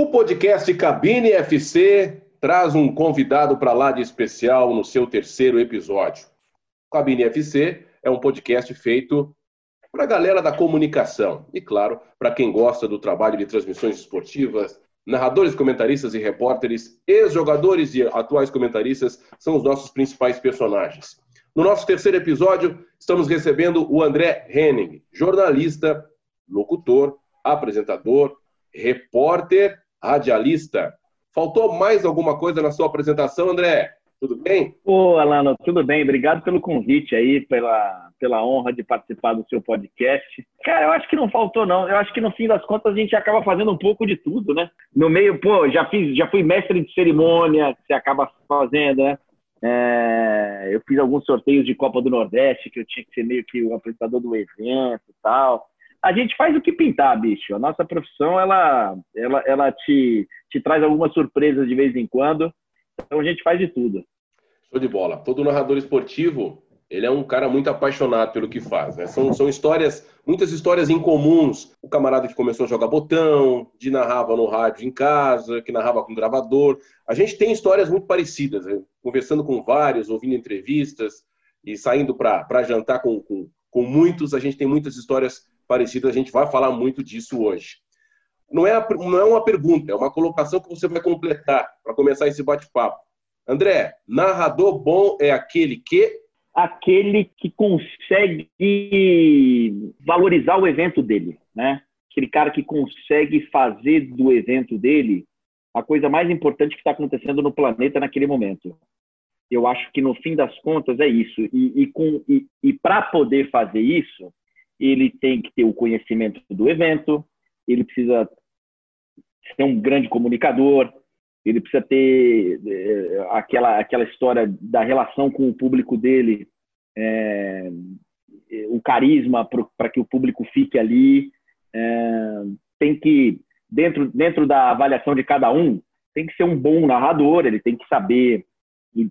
O podcast Cabine FC traz um convidado para lá de especial no seu terceiro episódio. Cabine FC é um podcast feito para a galera da comunicação e, claro, para quem gosta do trabalho de transmissões esportivas, narradores, comentaristas e repórteres, ex-jogadores e atuais comentaristas são os nossos principais personagens. No nosso terceiro episódio, estamos recebendo o André Henning, jornalista, locutor, apresentador, repórter, radialista. Faltou mais alguma coisa na sua apresentação, André? Tudo bem? Ô, Alano, tudo bem. Obrigado pelo convite aí, pela, pela honra de participar do seu podcast. Cara, eu acho que não faltou, não. Eu acho que no fim das contas a gente acaba fazendo um pouco de tudo, né? No meio, pô, já fiz, já fui mestre de cerimônia, que você acaba fazendo, né? É, eu fiz alguns sorteios de Copa do Nordeste, que eu tinha que ser meio que o apresentador do evento e tal. A gente faz o que pintar, bicho. A nossa profissão, ela, ela, ela te, te traz algumas surpresas de vez em quando. Então a gente faz de tudo. Show de bola. Todo narrador esportivo, ele é um cara muito apaixonado pelo que faz. Né? São, são histórias, muitas histórias incomuns. O camarada que começou a jogar botão, de narrava no rádio em casa, que narrava com gravador. A gente tem histórias muito parecidas. Né? Conversando com vários, ouvindo entrevistas e saindo para jantar com, com, com muitos, a gente tem muitas histórias parecidas. A gente vai falar muito disso hoje. Não é, não é uma pergunta, é uma colocação que você vai completar para começar esse bate-papo. André, narrador bom é aquele que aquele que consegue valorizar o evento dele, né? Aquele cara que consegue fazer do evento dele a coisa mais importante que está acontecendo no planeta naquele momento. Eu acho que no fim das contas é isso. E, e, e para poder fazer isso, ele tem que ter o conhecimento do evento, ele precisa ser um grande comunicador, ele precisa ter é, aquela, aquela história da relação com o público dele, é, o carisma para que o público fique ali. É, tem que, dentro, dentro da avaliação de cada um, tem que ser um bom narrador, ele tem que saber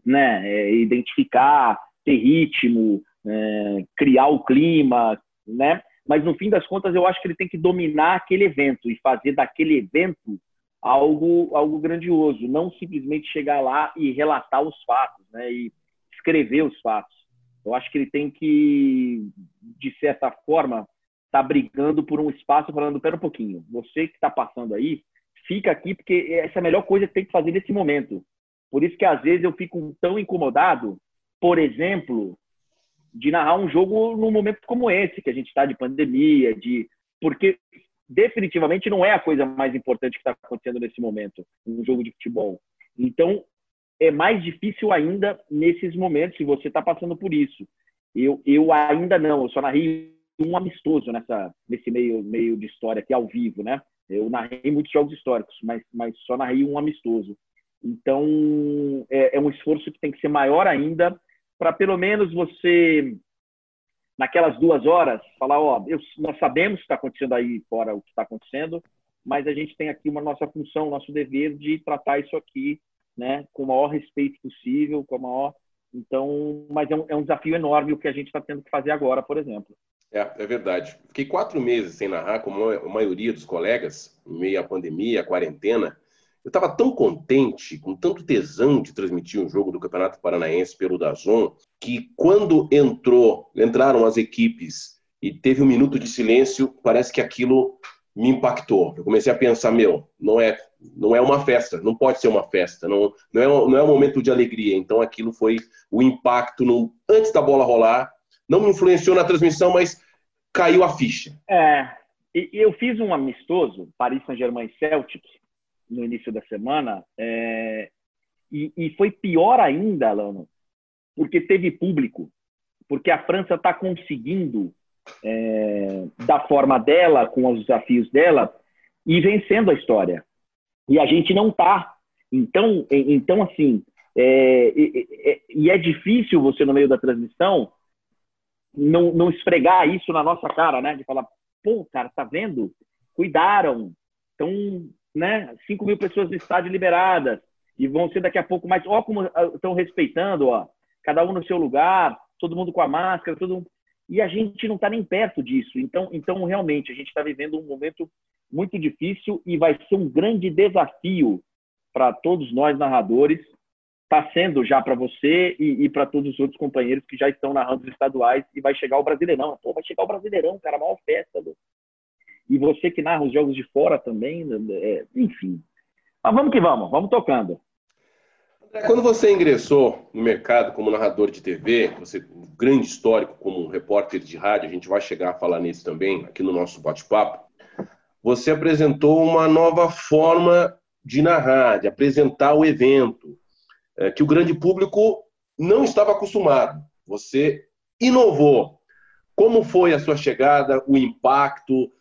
né, identificar, ter ritmo, criar o clima, né? Mas no fim das contas, eu acho que ele tem que dominar aquele evento e fazer daquele evento algo algo grandioso, não simplesmente chegar lá e relatar os fatos, né? E escrever os fatos. Eu acho que ele tem que, de certa forma, tá brigando por um espaço, falando: pera um pouquinho, você que está passando aí, fica aqui porque essa é a melhor coisa que tem que fazer nesse momento. Por isso que às vezes eu fico tão incomodado, por exemplo, de narrar um jogo num momento como esse, que a gente está de pandemia, de porque definitivamente não é a coisa mais importante que está acontecendo nesse momento, um jogo de futebol. Então, é mais difícil ainda nesses momentos, se você está passando por isso. Eu, eu ainda não, eu só narrei um amistoso nessa, nesse meio, meio de história aqui ao vivo, né? Eu narrei muitos jogos históricos, mas, mas só narrei um amistoso. Então, é, é um esforço que tem que ser maior ainda para pelo menos você, naquelas duas horas, falar: ó, eu, nós sabemos que está acontecendo aí fora o que está acontecendo, mas a gente tem aqui uma nossa função, nosso dever de tratar isso aqui né, com o maior respeito possível, com a maior. Então, mas é um, é um desafio enorme o que a gente está tendo que fazer agora, por exemplo. É, é verdade. Fiquei quatro meses sem narrar, como a maioria dos colegas, em meio à pandemia, à quarentena. Eu estava tão contente, com tanto tesão de transmitir um jogo do Campeonato Paranaense pelo Dazon, que quando entrou, entraram as equipes e teve um minuto de silêncio, parece que aquilo me impactou. Eu comecei a pensar, meu, não é, não é uma festa, não pode ser uma festa, não, não, é, não é um momento de alegria. Então aquilo foi o impacto no, antes da bola rolar. Não me influenciou na transmissão, mas caiu a ficha. É, e, eu fiz um amistoso, Paris Saint-Germain Celtic, no início da semana, é, e, e foi pior ainda, Alano, porque teve público, porque a França está conseguindo é, da forma dela, com os desafios dela, e vencendo a história. E a gente não está. Então, então assim, é, é, e é difícil você, no meio da transmissão, não, não esfregar isso na nossa cara, né? De falar, pô, cara, tá vendo? Cuidaram. Então, né? 5 mil pessoas no estádio liberadas. E vão ser daqui a pouco mais. Ó, como estão respeitando, ó. Cada um no seu lugar, todo mundo com a máscara, todo mundo e a gente não está nem perto disso. Então, então realmente, a gente está vivendo um momento muito difícil e vai ser um grande desafio para todos nós narradores. Está sendo já para você e, e para todos os outros companheiros que já estão narrando os estaduais e vai chegar o Brasileirão. Pô, vai chegar o Brasileirão, cara, a maior festa. Do... E você que narra os jogos de fora também, né, é, enfim. Mas vamos que vamos, vamos tocando. Quando você ingressou no mercado como narrador de TV, você um grande histórico como repórter de rádio, a gente vai chegar a falar nisso também aqui no nosso bate-papo. Você apresentou uma nova forma de narrar, de apresentar o evento, é, que o grande público não estava acostumado. Você inovou. Como foi a sua chegada, o impacto,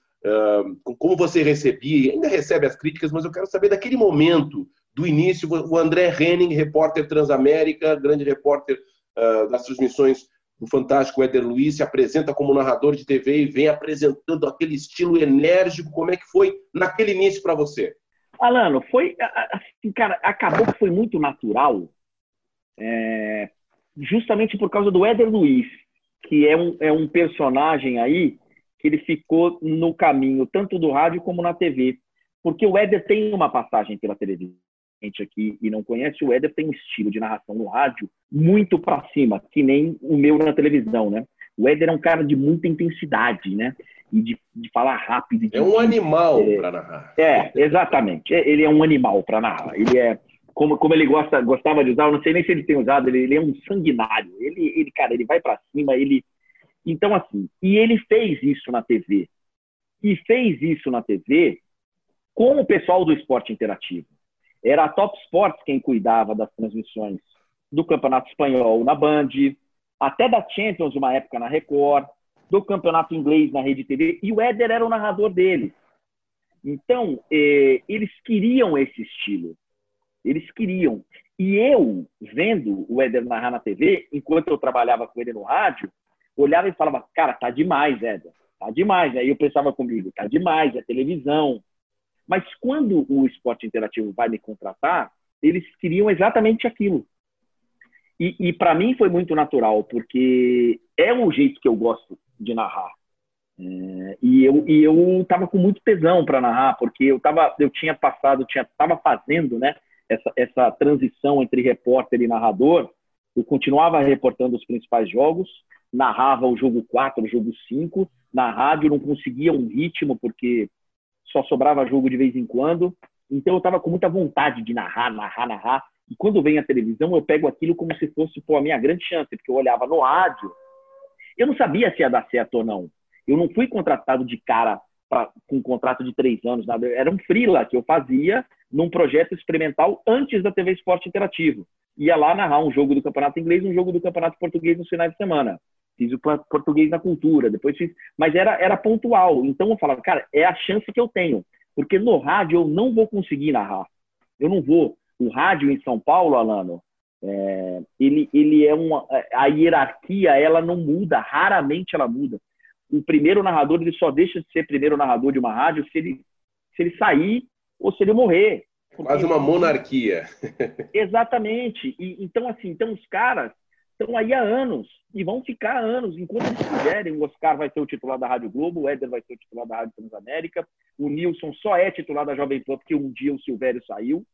como você recebia, ainda recebe as críticas, mas eu quero saber daquele momento do início, o André Henning, repórter Transamérica, grande repórter uh, das transmissões do Fantástico Éder Luiz, se apresenta como narrador de TV e vem apresentando aquele estilo enérgico. Como é que foi naquele início para você? Alano, foi assim, cara, acabou que foi muito natural, é, justamente por causa do Éder Luiz, que é um, é um personagem aí ele ficou no caminho tanto do rádio como na TV, porque o Éder tem uma passagem pela televisão gente aqui e não conhece, o Éder tem um estilo de narração no rádio muito para cima, que nem o meu na televisão, né? O Éder é um cara de muita intensidade, né? E de, de falar rápido. De, é um animal é, para narrar. É, exatamente. É, ele é um animal para narrar. Ele é, como, como ele gosta, gostava de usar, eu não sei nem se ele tem usado, ele, ele é um sanguinário. Ele, ele cara, ele vai para cima, ele. Então, assim, e ele fez isso na TV. E fez isso na TV com o pessoal do esporte interativo. Era a Top Sports quem cuidava das transmissões do Campeonato Espanhol na Band, até da Champions, uma época na Record, do Campeonato Inglês na Rede TV, e o Éder era o narrador dele. Então, eh, eles queriam esse estilo. Eles queriam. E eu, vendo o Éder narrar na TV, enquanto eu trabalhava com ele no rádio, olhava e falava, cara, tá demais, Éder. Tá demais. Aí eu pensava comigo, tá demais, é televisão, mas quando o esporte interativo vai me contratar, eles queriam exatamente aquilo. E, e para mim foi muito natural, porque é o jeito que eu gosto de narrar. É, e eu e eu estava com muito tesão para narrar, porque eu tava, eu tinha passado, tinha estava fazendo, né, essa, essa transição entre repórter e narrador. Eu continuava reportando os principais jogos, narrava o jogo 4, o jogo 5, na rádio não conseguia um ritmo porque só sobrava jogo de vez em quando. Então eu estava com muita vontade de narrar, narrar, narrar. E quando vem a televisão, eu pego aquilo como se fosse pô, a minha grande chance, porque eu olhava no rádio. Eu não sabia se ia dar certo ou não. Eu não fui contratado de cara pra, com um contrato de três anos, nada. Era um freela que eu fazia num projeto experimental antes da TV Esporte Interativo. Ia lá narrar um jogo do Campeonato Inglês um jogo do Campeonato Português nos finais de semana fiz o português na cultura, depois fiz, mas era, era pontual. Então eu falava, cara, é a chance que eu tenho, porque no rádio eu não vou conseguir narrar. Eu não vou. O rádio em São Paulo, Alano, é, ele, ele é uma. A hierarquia, ela não muda, raramente ela muda. O primeiro narrador, ele só deixa de ser primeiro narrador de uma rádio se ele, se ele sair ou se ele morrer. Quase uma monarquia. Exatamente. E, então, assim, então os caras estão aí há anos e vão ficar anos, enquanto eles quiserem. O Oscar vai ser o titular da Rádio Globo, o Éder vai ser o titular da Rádio Transamérica, o Nilson só é titular da Jovem Pan porque um dia o Silvério saiu.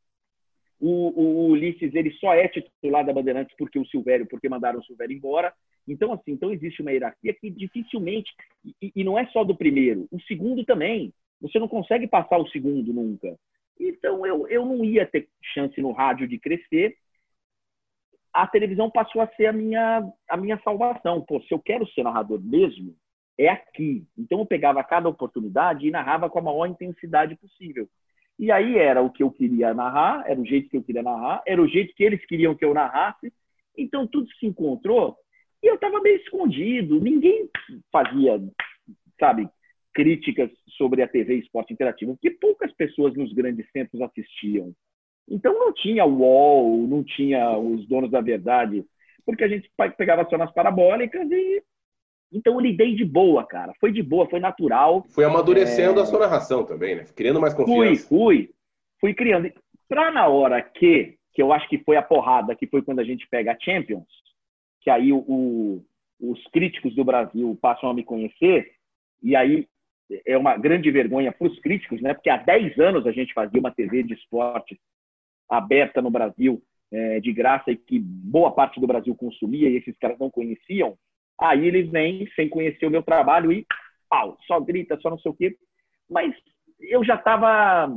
O, o, o, Ulisses ele só é titular da Bandeirantes porque o Silvério, porque mandaram o Silvério embora. Então, assim, então existe uma hierarquia que dificilmente, e, e não é só do primeiro, o segundo também. Você não consegue passar o segundo nunca. Então, eu, eu não ia ter chance no rádio de crescer, a televisão passou a ser a minha, a minha salvação. Pô, se eu quero ser narrador mesmo, é aqui. Então eu pegava cada oportunidade e narrava com a maior intensidade possível. E aí era o que eu queria narrar, era o jeito que eu queria narrar, era o jeito que eles queriam que eu narrasse. Então tudo se encontrou e eu estava meio escondido. Ninguém fazia, sabe, críticas sobre a TV Esporte Interativo, porque poucas pessoas nos grandes centros assistiam. Então não tinha o UOL, não tinha os donos da verdade, porque a gente pegava só nas parabólicas e. Então eu lidei de boa, cara. Foi de boa, foi natural. Foi amadurecendo é... a sua narração também, né? Criando mais confiança. Fui, fui. Fui criando. Pra na hora que, que eu acho que foi a porrada, que foi quando a gente pega a Champions, que aí o, o, os críticos do Brasil passam a me conhecer, e aí é uma grande vergonha para os críticos, né? Porque há 10 anos a gente fazia uma TV de esporte aberta no Brasil, é, de graça, e que boa parte do Brasil consumia e esses caras não conheciam. Aí eles vêm sem conhecer o meu trabalho e pau, só grita, só não sei o quê. Mas eu já estava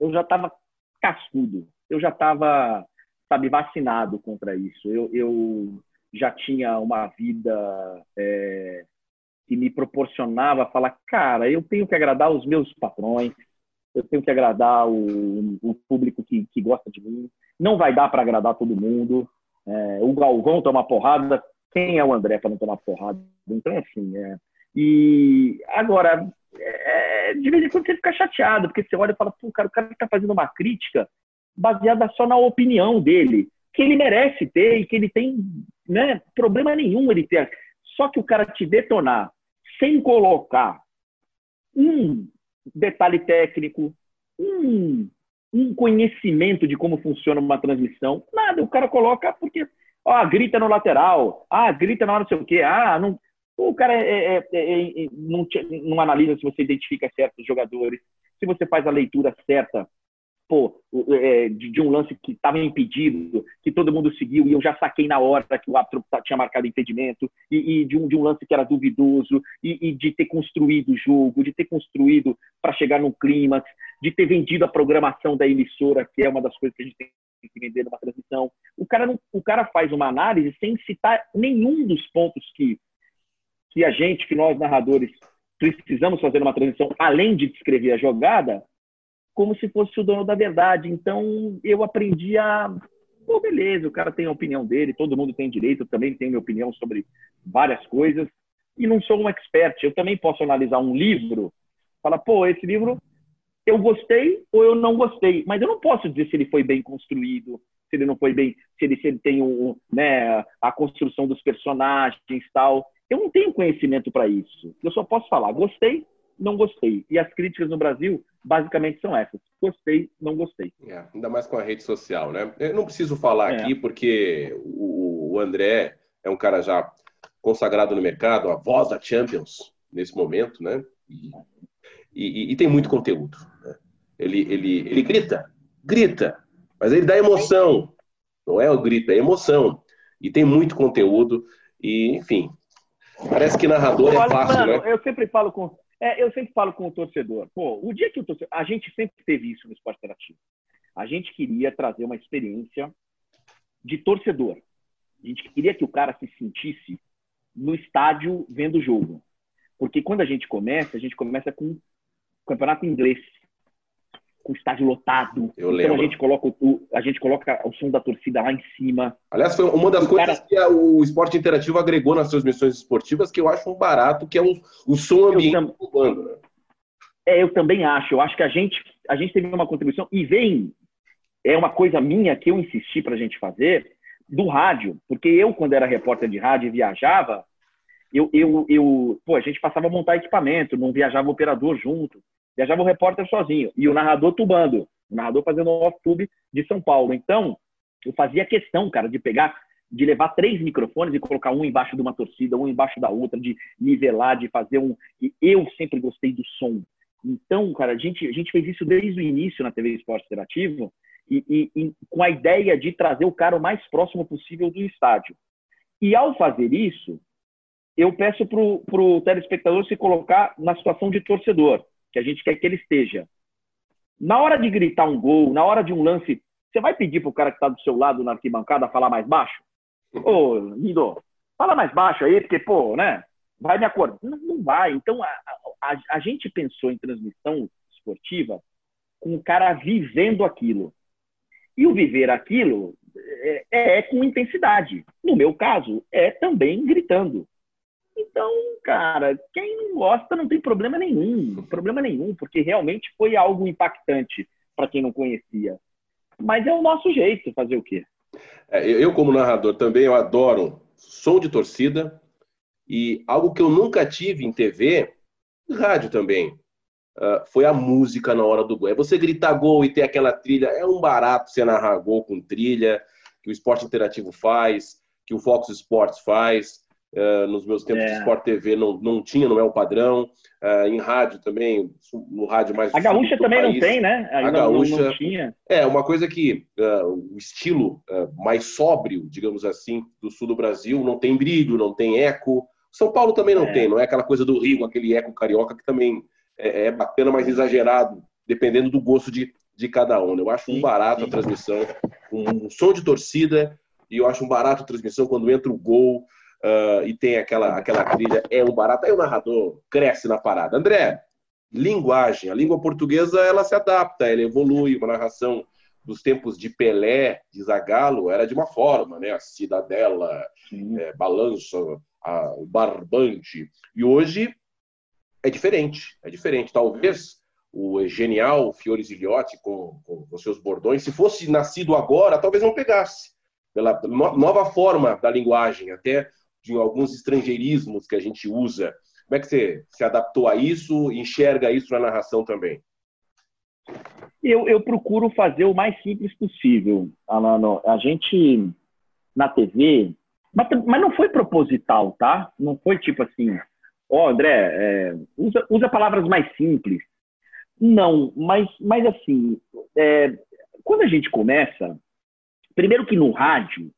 eu já estava cascudo, eu já estava, sabe, vacinado contra isso. Eu, eu já tinha uma vida é, que me proporcionava falar, cara, eu tenho que agradar os meus patrões, eu tenho que agradar o, o público que, que gosta de mim. Não vai dar para agradar todo mundo. É, o Galvão toma porrada, quem é o André para não tomar porrada? Então, assim, é... e agora, é... de vez em quando você fica chateado, porque você olha e fala, pô, cara, o cara está fazendo uma crítica baseada só na opinião dele, que ele merece ter e que ele tem né, problema nenhum ele ter. Só que o cara te detonar sem colocar um detalhe técnico, um, um conhecimento de como funciona uma transmissão, nada. O cara coloca porque, ó, grita no lateral, ah, grita na hora não sei o quê, ah, não. O cara é, é, é, é não, não analisa se você identifica certos jogadores, se você faz a leitura certa pô, é, de, um lance que estava impedido, que todo mundo seguiu e eu já saquei na hora que o árbitro tinha marcado impedimento, e, e de, um, de um lance que era duvidoso, e, e de ter construído o jogo, de ter construído para chegar no clímax, de ter vendido a programação da emissora, que é uma das coisas que a gente tem que vender numa transmissão. O cara, não, o cara faz uma análise sem citar nenhum dos pontos que, que a gente, que nós narradores, precisamos fazer numa transmissão, além de descrever a jogada, como se fosse o dono da verdade. Então eu aprendi a. Pô, beleza, o cara tem a opinião dele, todo mundo tem direito, eu também tenho minha opinião sobre várias coisas. E não sou um expert. Eu também posso analisar um livro, falar, pô, esse livro eu gostei ou eu não gostei. Mas eu não posso dizer se ele foi bem construído, se ele não foi bem, se ele, se ele tem um, né, a construção dos personagens tal. Eu não tenho conhecimento para isso. Eu só posso falar, gostei, não gostei. E as críticas no Brasil basicamente são essas. Gostei, não gostei. É, ainda mais com a rede social, né? Eu não preciso falar é. aqui porque o, André é um cara já consagrado no mercado, a voz da Champions nesse momento, né? E, e, e tem muito conteúdo. Né? Ele, ele, ele grita, grita, mas ele dá emoção. Não é o grito, é emoção. E tem muito conteúdo. E, enfim, parece que narrador é fácil, mano, né? Eu sempre falo com é, eu sempre falo com o torcedor, pô, o dia que o torcedor. A gente sempre teve isso no esporte interativo. A gente queria trazer uma experiência de torcedor. A gente queria que o cara se sentisse no estádio vendo o jogo. Porque quando a gente começa, a gente começa com o campeonato inglês com o estádio lotado. Eu então a gente coloca o, a gente coloca o som da torcida lá em cima. Aliás, foi uma das o coisas cara... que a, o esporte interativo agregou nas transmissões esportivas que eu acho um barato, que é o, o som ambiente tam... do bando. Né? É, eu também acho. Eu acho que a gente a gente teve uma contribuição e vem é uma coisa minha que eu insisti para a gente fazer do rádio, porque eu quando era repórter de rádio e viajava, eu, eu, eu, pô, a gente passava a montar equipamento, não viajava o operador junto viajava o repórter sozinho e o narrador tubando, o narrador fazendo o off-tube de São Paulo. Então, eu fazia questão, cara, de pegar, de levar três microfones e colocar um embaixo de uma torcida, um embaixo da outra, de nivelar, de fazer um. E eu sempre gostei do som. Então, cara, a gente, a gente fez isso desde o início na TV Esporte Interativo e, e, e com a ideia de trazer o cara o mais próximo possível do estádio. E ao fazer isso, eu peço para o telespectador se colocar na situação de torcedor que a gente quer que ele esteja. Na hora de gritar um gol, na hora de um lance, você vai pedir pro cara que está do seu lado na arquibancada falar mais baixo? Ô, Lindo, fala mais baixo aí, porque, pô, né? Vai me acordar. Não, não vai. Então, a, a, a gente pensou em transmissão esportiva com o cara vivendo aquilo. E o viver aquilo é, é, com intensidade. No meu caso, é também gritando. Então, cara, quem não gosta não tem problema nenhum, problema nenhum, porque realmente foi algo impactante para quem não conhecia. Mas é o nosso jeito, fazer o quê? É, eu, como narrador, também eu adoro som de torcida e algo que eu nunca tive em TV, rádio também, uh, foi a música na hora do gol. É você gritar gol e ter aquela trilha, é um barato você narrar gol com trilha, que o esporte interativo faz, que o Fox Sports faz nos meus tempos é. de Sport TV não, não tinha, não é o padrão. Uh, em rádio também, no rádio mais. A gaúcha também país. não tem, né? a gaúcha. Não, não, tinha. É, uma coisa que uh, o estilo mais sóbrio, digamos assim, do sul do Brasil, não tem brilho, não tem eco. São Paulo também não é. tem, não é aquela coisa do Rio, aquele eco carioca que também é, é bacana, mas exagerado, dependendo do gosto de, de cada um. Eu acho um barato a transmissão, um, um som de torcida, e eu acho um barato a transmissão quando entra o gol uh, e tem aquela, aquela trilha, é um barato. Aí o narrador cresce na parada. André, linguagem. A língua portuguesa ela se adapta, ela evolui. Uma narração dos tempos de Pelé, de Zagallo, era de uma forma, né? A cidadela, é, balanço, a, o barbante. E hoje é diferente, é diferente. Talvez o genial Fiore Zigliotti com, com, com seus bordões, se fosse nascido agora, talvez não pegasse. Pela nova forma da linguagem, até de alguns estrangeirismos que a gente usa. Como é que você se adaptou a isso enxerga isso na narração também? Eu, eu procuro fazer o mais simples possível, Alano. A gente, na TV, mas, mas não foi proposital, tá? Não foi tipo assim, ó, oh, André, é, usa, usa palavras mais simples. Não, mas, mas assim, é, quando a gente começa, primeiro que no rádio,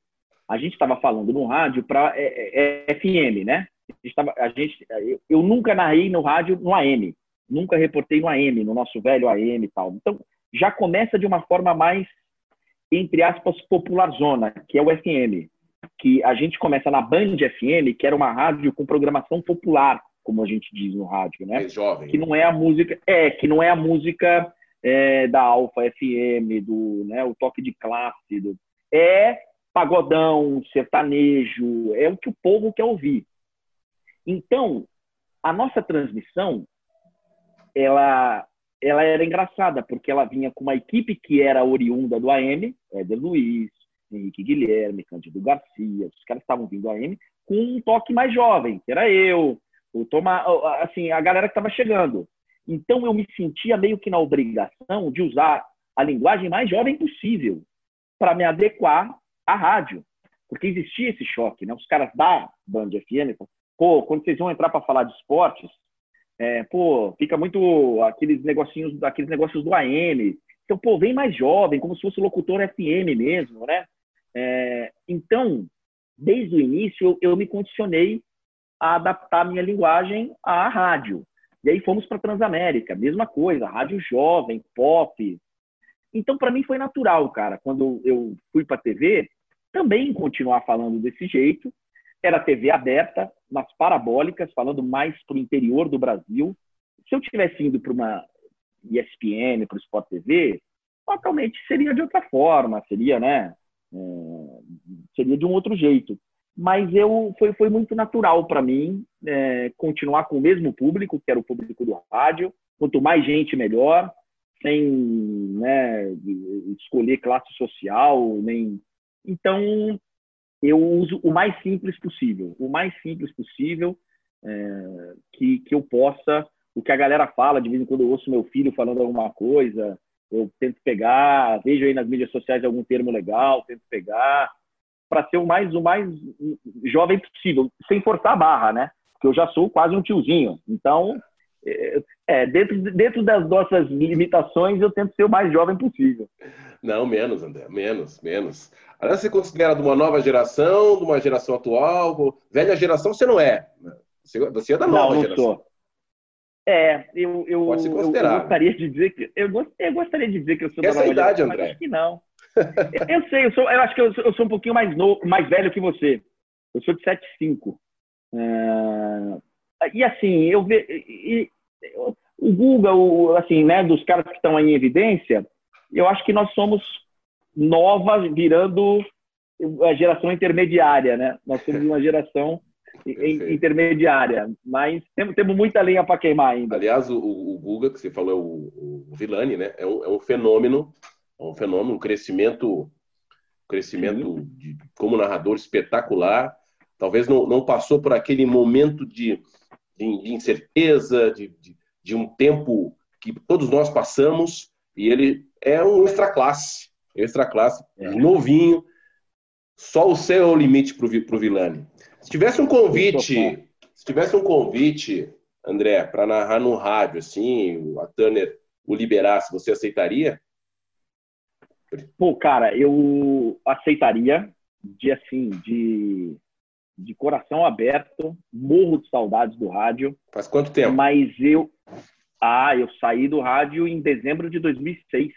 a gente estava falando no rádio para é, é, FM, né? A gente tava, a gente, eu, eu, nunca narrei no rádio no AM, nunca reportei no AM, no nosso velho AM e tal. Então, já começa de uma forma mais, entre aspas, popular zona, que é o FM. Que a gente começa na Band FM, que era uma rádio com programação popular, como a gente diz no rádio, né? É jovem. Que não é a música, é, que não é a música é, da Alfa FM, do, né, o toque de classe, do, é pagodão, sertanejo, é o que o povo quer ouvir. Então, a nossa transmissão, ela, ela era engraçada, porque ela vinha com uma equipe que era oriunda do AM, Éder Luiz, Henrique Guilherme, Cândido Garcia, os caras estavam vindo do AM, com um toque mais jovem, que era eu, o Tomar, assim, a galera que estava chegando. Então, eu me sentia meio que na obrigação de usar a linguagem mais jovem possível para me adequar a rádio, porque existia esse choque, né? Os caras da Band FM, pô, quando vocês vão entrar para falar de esportes, é, pô, fica muito aqueles negocinhos, aqueles negócios do AM. Então, pô, vem mais jovem, como se fosse locutor FM mesmo, né? É, então, desde o início, eu, eu me condicionei a adaptar a minha linguagem à rádio. E aí fomos para Transamérica, mesma coisa, rádio jovem, pop. Então, para mim foi natural, cara, quando eu fui para a TV, também continuar falando desse jeito. Era TV aberta, nas parabólicas, falando mais para o interior do Brasil. Se eu tivesse indo para uma ESPN, para o Sport TV, fatalmente seria de outra forma, seria, né? É, seria de um outro jeito. Mas eu foi, foi muito natural para mim é, continuar com o mesmo público, que era o público do rádio. Quanto mais gente, melhor, sem né, escolher classe social, nem então, eu uso o mais simples possível, o mais simples possível é, que, que eu possa. O que a galera fala, de vez em quando eu ouço meu filho falando alguma coisa, eu tento pegar, vejo aí nas mídias sociais algum termo legal, tento pegar, para ser o mais, o mais jovem possível, sem forçar a barra, né? Porque eu já sou quase um tiozinho. Então, é, é, dentro, dentro das nossas limitações, eu tento ser o mais jovem possível. Não, menos, André, menos, menos. Aliás, você considera de uma nova geração, de uma geração atual? Velha geração você não é. Você, é da nova não, não geração. Sou. É, eu, eu, Pode se considerar. eu, gostaria de dizer que eu, eu gostaria de dizer que eu sou Essa da nova idade, geração, André. acho que não. eu, sei, eu, sou, eu acho que eu sou, eu sou um pouquinho mais novo, mais velho que você. Eu sou de 75. Uh, e assim, eu vejo o Google, assim, né, dos caras que estão aí em evidência, eu acho que nós somos novas virando a geração intermediária, né? Nós somos uma geração intermediária, mas temos, temos muita lenha para queimar ainda. Aliás, o, o Guga, que você falou, o, o Vilani, né? É um, é um fenômeno, é um fenômeno, um crescimento, crescimento de, como narrador espetacular. Talvez não, não passou por aquele momento de, de, de incerteza, de, de, de um tempo que todos nós passamos, e ele é um extra classe extra classe, é. novinho. Só o céu é o limite para o Vilani. Se tivesse um convite, se tivesse um convite, André, para narrar no rádio, assim, a Turner o liberasse, você aceitaria? Pô, cara, eu aceitaria de assim, de, de coração aberto, morro de saudades do rádio. Faz quanto tempo? Mas eu, ah, eu saí do rádio em dezembro de 2006.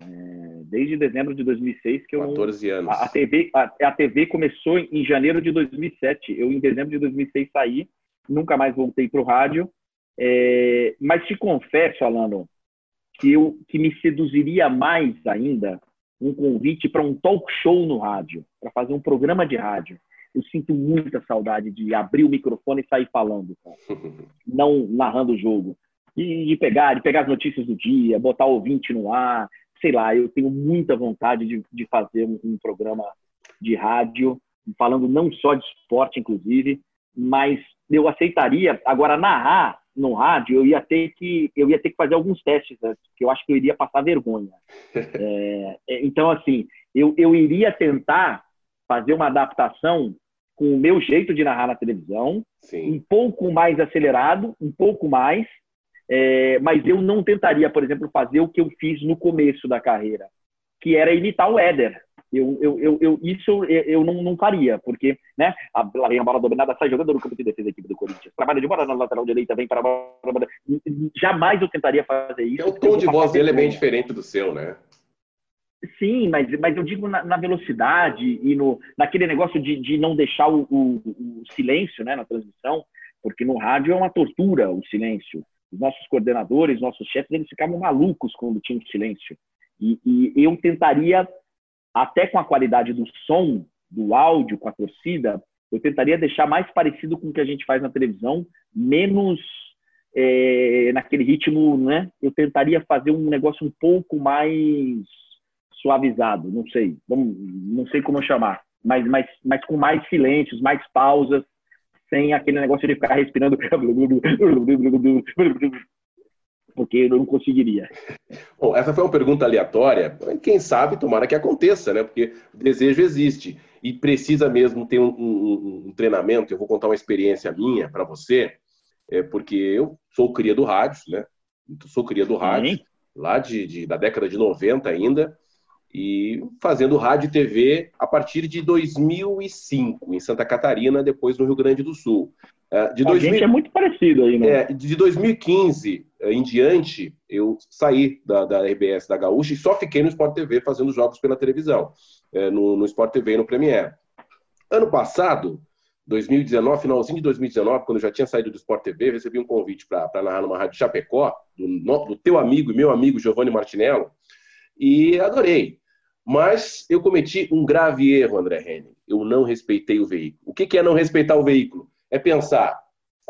É, desde dezembro de 2006 que eu 14 anos. A, a TV a, a, TV começou em janeiro de 2007. Eu em dezembro de 2006 saí, nunca mais voltei para o rádio. É, mas te confesso, Alano, que eu que me seduziria mais ainda um convite para um talk show no rádio, para fazer um programa de rádio. Eu sinto muita saudade de abrir o microfone e sair falando, cara. não narrando o jogo. E de pegar, de pegar as notícias do dia, botar o ouvinte no ar, sei lá, eu tenho muita vontade de, de fazer um, um programa de rádio, falando não só de esporte, inclusive, mas eu aceitaria. Agora, narrar no rádio, eu ia ter que, eu ia ter que fazer alguns testes, né? que eu acho que eu iria passar vergonha. É, é, então, assim, eu, eu iria tentar fazer uma adaptação com o meu jeito de narrar na televisão, Sim. um pouco mais acelerado, um pouco mais, é, mas eu não tentaria, por exemplo, fazer o que eu fiz no começo da carreira, que era imitar o Éder. Eu, eu, eu, eu, isso eu não, não faria, porque né, a, lá vem a bola dominada, sai jogando no campo de defesa da equipe do Corinthians. Trabalha de bola na lateral direita, vem para a bola. Jamais eu tentaria fazer isso. O tom de voz dele é bem diferente do seu, né? Sim, mas, mas eu digo na, na velocidade e no, naquele negócio de, de não deixar o, o, o silêncio né, na transmissão, porque no rádio é uma tortura o silêncio. Os nossos coordenadores, nossos chefes, eles ficavam malucos quando tinha silêncio. E, e eu tentaria até com a qualidade do som, do áudio, com a torcida, eu tentaria deixar mais parecido com o que a gente faz na televisão, menos é, naquele ritmo, né? Eu tentaria fazer um negócio um pouco mais suavizado, não sei, não sei como chamar, mas, mas, mas com mais silêncios, mais pausas, sem aquele negócio de ficar respirando porque eu não conseguiria. Bom, essa foi uma pergunta aleatória. Quem sabe, tomara que aconteça, né? Porque o desejo existe e precisa mesmo ter um, um, um treinamento. Eu vou contar uma experiência minha para você, é, porque eu sou cria do rádio, né? Sou cria do rádio, Sim. lá de, de, da década de 90 ainda, e fazendo rádio e TV a partir de 2005, em Santa Catarina, depois no Rio Grande do Sul. É, de a 2000... gente é muito parecido aí, né? É, de 2015 eh, em diante, eu saí da, da RBS da Gaúcha e só fiquei no Sport TV fazendo jogos pela televisão, é, no, no Sport TV e no Premiere. Ano passado, 2019, finalzinho de 2019, quando eu já tinha saído do Sport TV, recebi um convite para narrar numa rádio Chapecó, do, do teu amigo e meu amigo Giovanni Martinello, e adorei. Mas eu cometi um grave erro, André Henning. Eu não respeitei o veículo. O que é não respeitar o veículo? É pensar,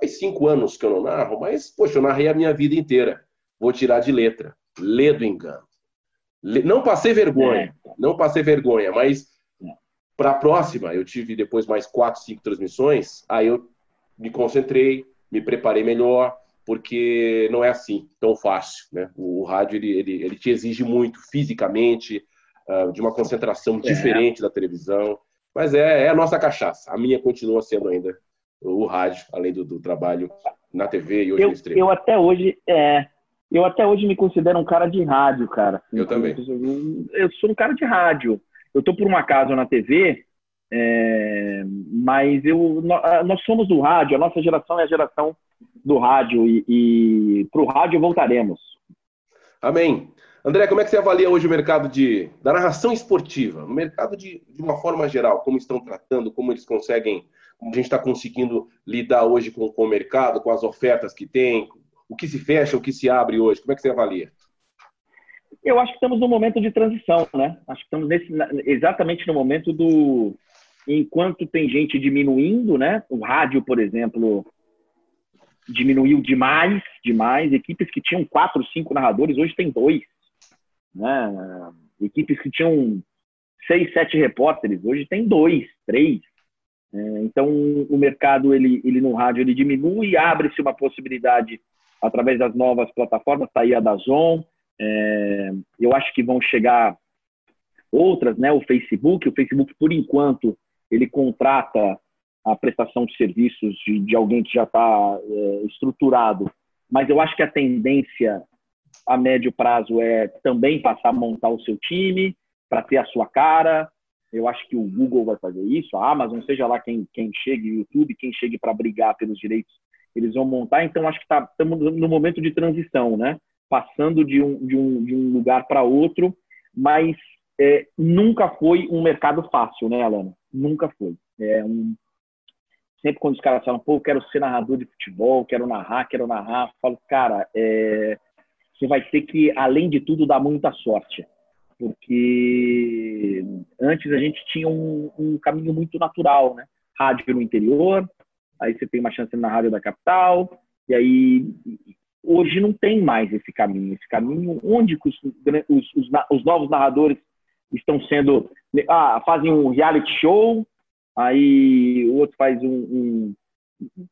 Faz cinco anos que eu não narro, mas, poxa, eu narrei a minha vida inteira. Vou tirar de letra. Lê do engano. Não passei vergonha, é. não passei vergonha, mas para a próxima, eu tive depois mais quatro, cinco transmissões, aí eu me concentrei, me preparei melhor, porque não é assim tão fácil. Né? O, rádio ele, ele, ele, te exige muito fisicamente, de uma concentração é. diferente da televisão, mas é, é a nossa cachaça. A minha continua sendo ainda o rádio, além do, do trabalho na TV e hoje eu, no streaming. Eu até hoje, é, eu até hoje me considero um cara de rádio, cara. Eu também. Eu sou um cara de rádio. Eu tô por um acaso na TV, é, mas eu, nós somos do rádio, a nossa geração é a geração do rádio e, e para o rádio voltaremos. Amém. André, como é que você avalia hoje o mercado de, da narração esportiva? O mercado de, de uma forma geral, como estão tratando, como eles conseguem como a gente está conseguindo lidar hoje com, com o mercado, com as ofertas que tem, o que se fecha, o que se abre hoje? Como é que você avalia? Eu acho que estamos num momento de transição, né? Acho que estamos nesse, exatamente no momento do. Enquanto tem gente diminuindo, né? O rádio, por exemplo, diminuiu demais, demais. Equipes que tinham quatro, cinco narradores, hoje tem dois. Né? Equipes que tinham seis, sete repórteres, hoje tem dois, três. É, então, o mercado ele, ele no rádio ele diminui, abre-se uma possibilidade através das novas plataformas, está aí a Dazon, é, eu acho que vão chegar outras, né? O Facebook, o Facebook por enquanto ele contrata a prestação de serviços de, de alguém que já está é, estruturado. Mas eu acho que a tendência a médio prazo é também passar a montar o seu time para ter a sua cara. Eu acho que o Google vai fazer isso, a Amazon, seja lá quem, quem chegue, o YouTube, quem chegue para brigar pelos direitos, eles vão montar. Então, acho que estamos tá, no momento de transição, né? Passando de um, de um, de um lugar para outro, mas é, nunca foi um mercado fácil, né, Alana? Nunca foi. É um... Sempre quando os caras falam, pô, eu quero ser narrador de futebol, quero narrar, quero narrar, eu falo, cara, é... você vai ter que, além de tudo, dar muita sorte. Porque antes a gente tinha um, um caminho muito natural, né? Rádio no interior, aí você tem uma chance na rádio da capital, e aí hoje não tem mais esse caminho. Esse caminho, onde os, os, os, os novos narradores estão sendo. Ah, fazem um reality show, aí o outro faz um, um,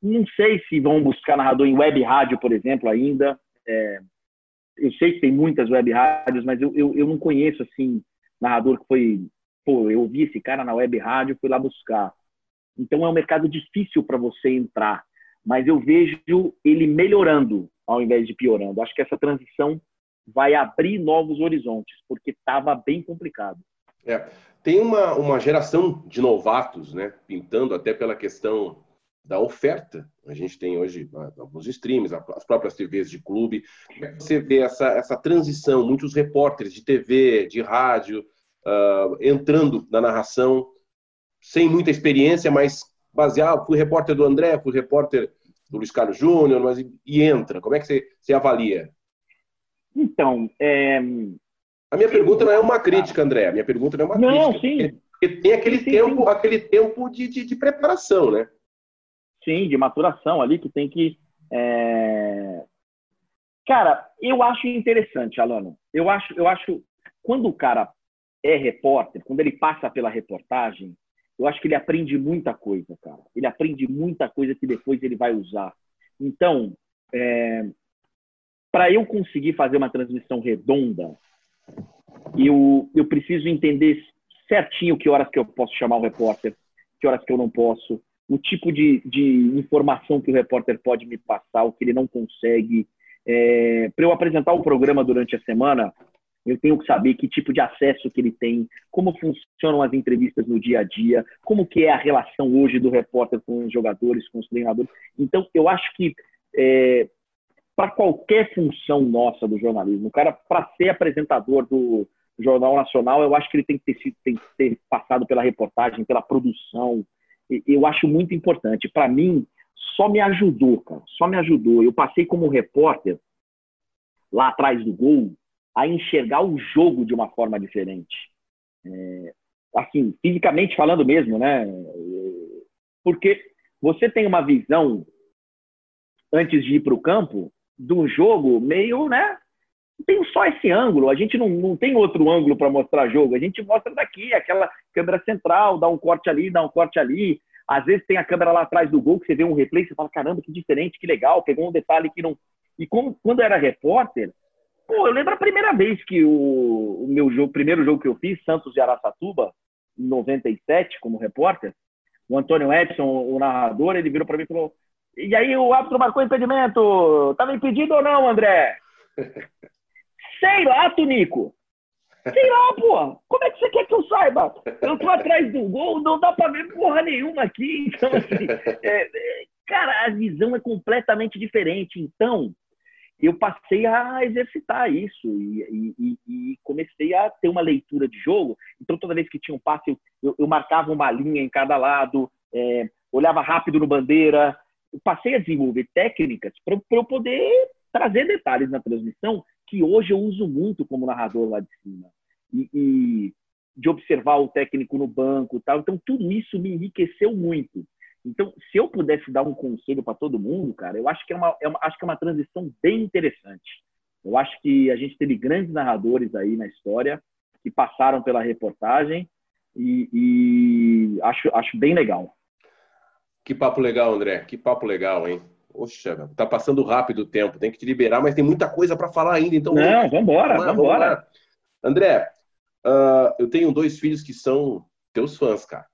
Não sei se vão buscar narrador em web rádio, por exemplo, ainda. É, eu sei que tem muitas web rádios, mas eu, eu, eu não conheço assim narrador que foi. Pô, eu vi esse cara na web rádio, fui lá buscar. Então é um mercado difícil para você entrar, mas eu vejo ele melhorando ao invés de piorando. Acho que essa transição vai abrir novos horizontes, porque estava bem complicado. É. Tem uma, uma geração de novatos, né, pintando até pela questão da oferta. A gente tem hoje ah, alguns streams, as próprias TVs de clube. Você vê essa, essa transição, muitos repórteres de TV, de rádio, uh, entrando na narração, sem muita experiência, mas baseado. Fui repórter do André, fui repórter do Luiz Carlos Júnior, mas e entra. Como é que você, você avalia? Então, é... a minha pergunta não é uma crítica, André. A minha pergunta não é uma não, crítica. Sim. Porque tem aquele sim, tempo, sim. aquele tempo de, de, de, preparação, né? Sim, de maturação ali que tem que. É... Cara, eu acho interessante, Alano. Eu acho, eu acho quando o cara é repórter, quando ele passa pela reportagem, eu acho que ele aprende muita coisa, cara. Ele aprende muita coisa que depois ele vai usar. Então, é, para eu conseguir fazer uma transmissão redonda, eu, eu preciso entender certinho que horas que eu posso chamar o repórter, que horas que eu não posso, o tipo de, de informação que o repórter pode me passar, o que ele não consegue. É, para eu apresentar o programa durante a semana, eu tenho que saber que tipo de acesso que ele tem, como funcionam as entrevistas no dia a dia, como que é a relação hoje do repórter com os jogadores, com os treinadores. Então, eu acho que é, para qualquer função nossa do jornalismo. O cara, para ser apresentador do Jornal Nacional, eu acho que ele tem que ter, tem que ter passado pela reportagem, pela produção. Eu acho muito importante. Para mim, só me ajudou, cara. Só me ajudou. Eu passei como repórter, lá atrás do gol, a enxergar o jogo de uma forma diferente. É, assim, fisicamente falando mesmo, né? Porque você tem uma visão antes de ir para o campo do jogo meio, né? Tem só esse ângulo, a gente não, não tem outro ângulo para mostrar jogo, a gente mostra daqui, aquela câmera central, dá um corte ali, dá um corte ali. Às vezes tem a câmera lá atrás do gol, que você vê um replay, você fala, caramba, que diferente, que legal, pegou um detalhe que não. E como, quando era repórter, pô, eu lembro a primeira vez que o, o meu jogo, primeiro jogo que eu fiz, Santos de Araçatuba, em 97, como repórter, o Antônio Edson, o narrador, ele virou para mim e falou: e aí o árbitro marcou impedimento. Estava impedido ou não, André? Sei lá, Tunico. Sei lá, pô. Como é que você quer que eu saiba? Eu tô atrás do gol, não dá para ver porra nenhuma aqui. Então, assim, é, é, cara, a visão é completamente diferente. Então, eu passei a exercitar isso e, e, e, comecei a ter uma leitura de jogo. Então, toda vez que tinha um passe, eu, eu marcava uma linha em cada lado, é, olhava rápido no bandeira, eu passei a desenvolver técnicas para eu poder trazer detalhes na transmissão que hoje eu uso muito como narrador lá de cima. E, e de observar o técnico no banco tal. Então, tudo isso me enriqueceu muito. Então, se eu pudesse dar um conselho para todo mundo, cara, eu acho que é uma, é uma, acho que é uma transição bem interessante. Eu acho que a gente teve grandes narradores aí na história que passaram pela reportagem e, e acho, acho bem legal. Que papo legal, André. Que papo legal, hein? Poxa, tá passando rápido o tempo. Tem que te liberar, mas tem muita coisa para falar ainda. Então, não, vamos embora, vamos embora. André, uh, eu tenho dois filhos que são teus fãs, cara.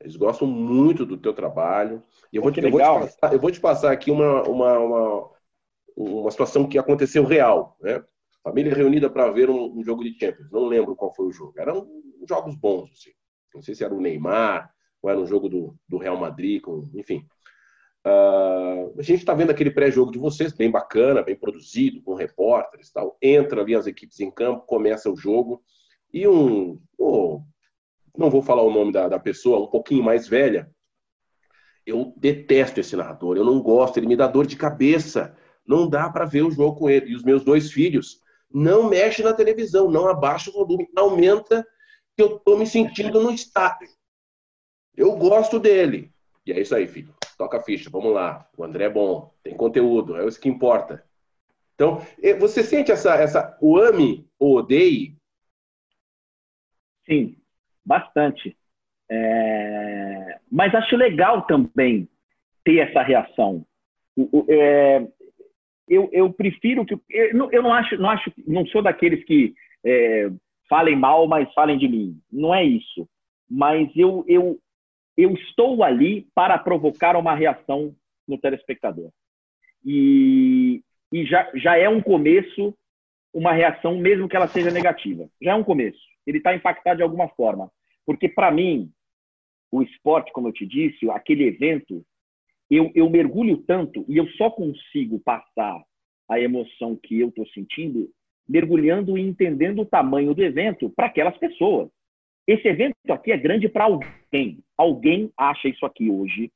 Eles gostam muito do teu trabalho. E eu vou, te, eu, vou te passar, eu vou te passar aqui uma, uma, uma, uma situação que aconteceu real. Né? Família reunida para ver um, um, jogo de Champions. Não lembro qual foi o jogo. Eram jogos bons. Assim. Não sei se era o Neymar ou era um jogo do, do Real Madrid, com, enfim. Uh, a gente está vendo aquele pré-jogo de vocês, bem bacana, bem produzido, com repórteres tal. Entra ali as equipes em campo, começa o jogo. E um, oh, não vou falar o nome da, da pessoa, um pouquinho mais velha, eu detesto esse narrador, eu não gosto, ele me dá dor de cabeça. Não dá para ver o jogo com ele. E os meus dois filhos, não mexe na televisão, não abaixa o volume, aumenta, que eu estou me sentindo no estádio. Eu gosto dele. E é isso aí, filho. Toca a ficha, vamos lá. O André é bom, tem conteúdo, é isso que importa. Então, você sente essa, essa o ame ou odeie? Sim, bastante. É... Mas acho legal também ter essa reação. É... Eu, eu, prefiro que eu não, eu não acho, não acho, não sou daqueles que é, falem mal, mas falem de mim. Não é isso. Mas eu, eu, eu estou ali para provocar uma reação no telespectador. E, e já, já é um começo, uma reação, mesmo que ela seja negativa. Já é um começo ele está impactado de alguma forma. Porque, para mim, o esporte, como eu te disse, aquele evento, eu, eu mergulho tanto e eu só consigo passar a emoção que eu estou sentindo mergulhando e entendendo o tamanho do evento para aquelas pessoas. Esse evento aqui é grande para alguém. Alguém acha isso aqui hoje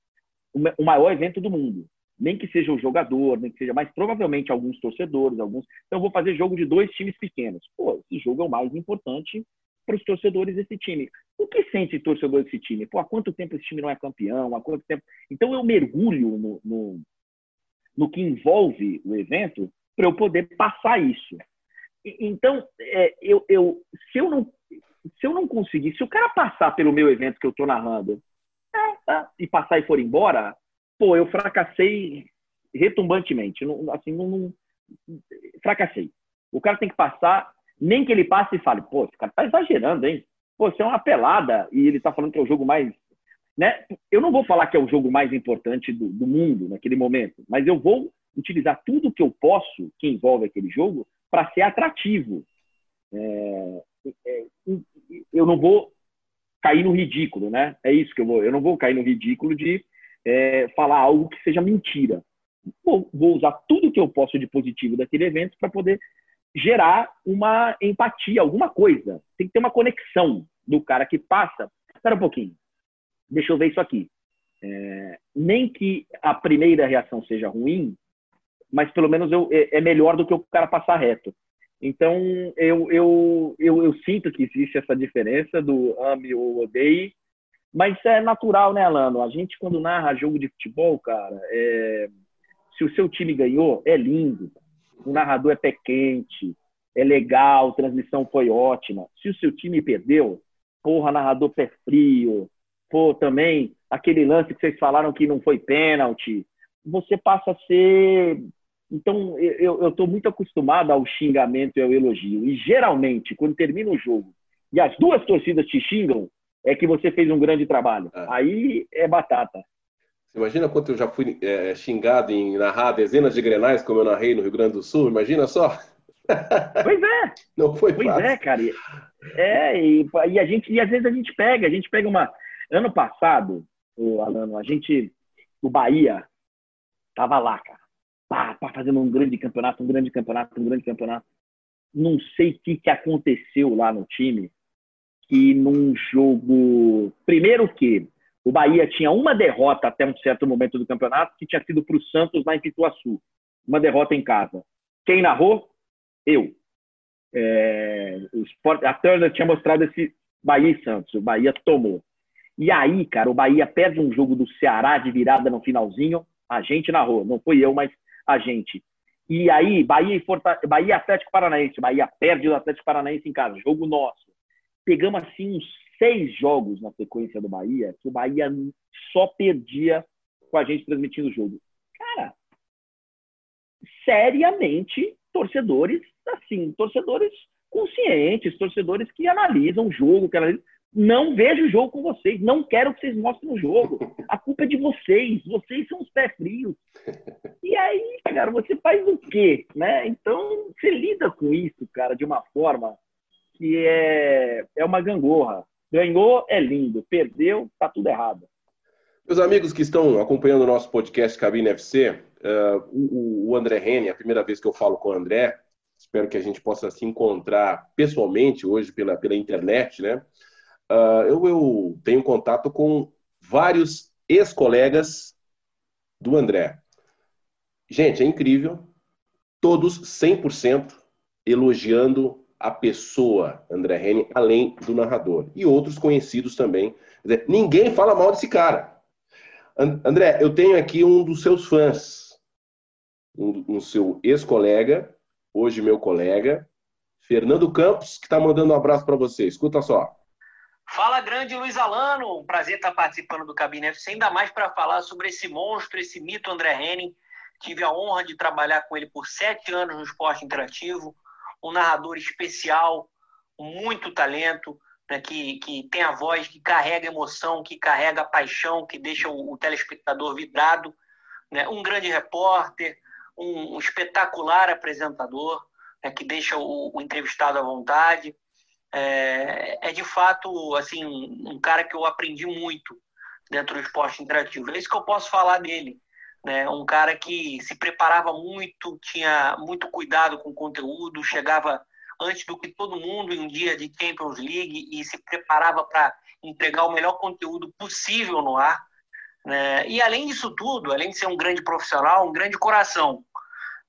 o maior evento do mundo. Nem que seja o jogador, nem que seja, mas provavelmente alguns torcedores, alguns. Então, vou fazer jogo de dois times pequenos. Pô, esse jogo é o mais importante para os torcedores desse time. O que sente torcedor desse time? Pô, há quanto tempo esse time não é campeão? Há quanto tempo? Então eu mergulho no, no, no que envolve o evento para eu poder passar isso. Então, é, eu, eu, se, eu não, se eu não conseguir, se o cara passar pelo meu evento que eu estou narrando é, tá, e passar e for embora, pô, eu fracassei retumbantemente. Não, assim, não, não, fracassei. O cara tem que passar nem que ele passe e fale, pô, esse cara tá exagerando, hein? Pô, isso é uma pelada e ele tá falando que é o jogo mais. Né? Eu não vou falar que é o jogo mais importante do, do mundo naquele momento, mas eu vou utilizar tudo que eu posso que envolve aquele jogo para ser atrativo. É, eu não vou cair no ridículo, né? É isso que eu vou. Eu não vou cair no ridículo de é, falar algo que seja mentira. Vou, vou, usar tudo que eu posso de positivo daquele evento para poder gerar uma empatia, alguma coisa. Tem que ter uma conexão do cara que passa. Espera um pouquinho, deixa eu ver isso aqui. É, nem que a primeira reação seja ruim, mas pelo menos eu, é, é melhor do que o cara passar reto. Então, eu, eu, eu, eu, sinto que existe essa diferença do ame ou odeie, mas é natural, né, Alano? A gente, quando narra jogo de futebol, cara, é... se o seu time ganhou, é lindo o narrador é pé quente, é legal, a transmissão foi ótima. Se o seu time perdeu, porra, narrador pé frio, pô, também aquele lance que vocês falaram que não foi pênalti, você passa a ser. Então, eu estou muito acostumado ao xingamento e ao elogio. E geralmente, quando termina o jogo e as duas torcidas te xingam, é que você fez um grande trabalho. É. Aí é batata. Você imagina quanto eu já fui é, xingado em narrar dezenas de grenais, como eu narrei no Rio Grande do Sul? Imagina só. Pois é. Não foi pois fácil. Pois é, cara. É, e, e, a gente, e às vezes a gente pega, a gente pega uma. Ano passado, o Alano, a gente, o Bahia, tava lá, cara. Pá, fazendo um grande campeonato, um grande campeonato, um grande campeonato. Não sei o que, que aconteceu lá no time, que num jogo. Primeiro que o Bahia tinha uma derrota até um certo momento do campeonato, que tinha sido para o Santos lá em Pituaçu. Uma derrota em casa. Quem narrou? Eu. É, Sport, a Turner tinha mostrado esse Bahia e Santos. O Bahia tomou. E aí, cara, o Bahia perde um jogo do Ceará de virada no finalzinho. A gente narrou. Não foi eu, mas a gente. E aí, Bahia e Forta... Bahia Atlético Paranaense. Bahia perde o Atlético Paranaense em casa. Jogo nosso. Pegamos assim uns seis jogos na sequência do Bahia que o Bahia só perdia com a gente transmitindo o jogo. Cara, seriamente, torcedores, assim, torcedores conscientes, torcedores que analisam o jogo, que analisam, não vejo o jogo com vocês, não quero que vocês mostrem o jogo. A culpa é de vocês, vocês são os pés frios. E aí, cara, você faz o quê, né? Então, você lida com isso, cara, de uma forma que é, é uma gangorra. Ganhou é lindo, perdeu, tá tudo errado. Meus amigos que estão acompanhando o nosso podcast Cabine FC, uh, eh, o, o André Rene, a primeira vez que eu falo com o André, espero que a gente possa se encontrar pessoalmente hoje pela, pela internet, né? Uh, eu, eu tenho contato com vários ex-colegas do André. Gente, é incrível. Todos 100% elogiando a pessoa André Henning, além do narrador. E outros conhecidos também. Ninguém fala mal desse cara. André, eu tenho aqui um dos seus fãs, um, um seu ex-colega, hoje meu colega, Fernando Campos, que está mandando um abraço para você. Escuta só. Fala, grande Luiz Alano. Um prazer estar participando do Cabine FC, ainda mais para falar sobre esse monstro, esse mito André Henning. Tive a honra de trabalhar com ele por sete anos no esporte interativo. Um narrador especial, muito talento, né, que, que tem a voz que carrega emoção, que carrega paixão, que deixa o, o telespectador vidrado. Né? Um grande repórter, um, um espetacular apresentador, né, que deixa o, o entrevistado à vontade é, é de fato assim um cara que eu aprendi muito dentro do esporte interativo. É isso que eu posso falar dele. Né? Um cara que se preparava muito, tinha muito cuidado com o conteúdo, chegava antes do que todo mundo em um dia de Champions League e se preparava para entregar o melhor conteúdo possível no ar. Né? E além disso tudo, além de ser um grande profissional, um grande coração,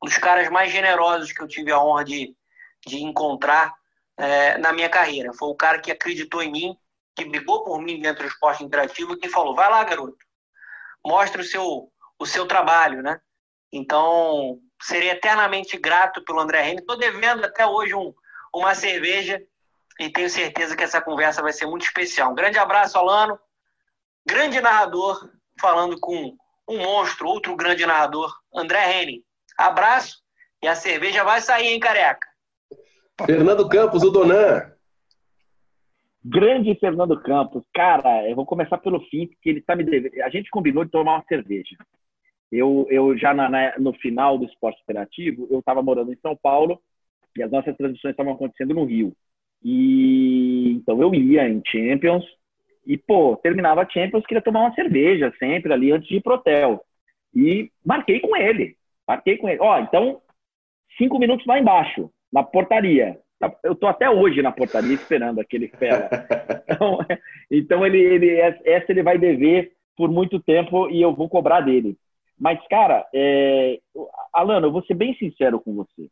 um dos caras mais generosos que eu tive a honra de, de encontrar é, na minha carreira. Foi o cara que acreditou em mim, que brigou por mim dentro do esporte interativo, que falou: vai lá, garoto, mostre o seu, o seu trabalho, né? Então, serei eternamente grato pelo André Henrique. Estou devendo até hoje um, uma cerveja e tenho certeza que essa conversa vai ser muito especial. Um grande abraço, Alano. Grande narrador, falando com um monstro, outro grande narrador, André Henning. Abraço e a cerveja vai sair, hein, careca? Fernando Campos, o Donan. Grande Fernando Campos. Cara, eu vou começar pelo fim, porque ele tá me devendo. A gente combinou de tomar uma cerveja. Eu, eu já na, na, no final do esporte interativo, eu estava morando em São Paulo e as nossas transmissões estavam acontecendo no Rio. E então eu ia em Champions e, pô, terminava a Champions, queria tomar uma cerveja sempre ali antes de ir pro hotel. E marquei com ele. Marquei com ele. Ó, então, cinco minutos lá embaixo na portaria. Eu estou até hoje na portaria esperando aquele fera. Então, então ele, ele, essa ele vai dever por muito tempo e eu vou cobrar dele. Mas, cara, é... Alano, eu vou ser bem sincero com você.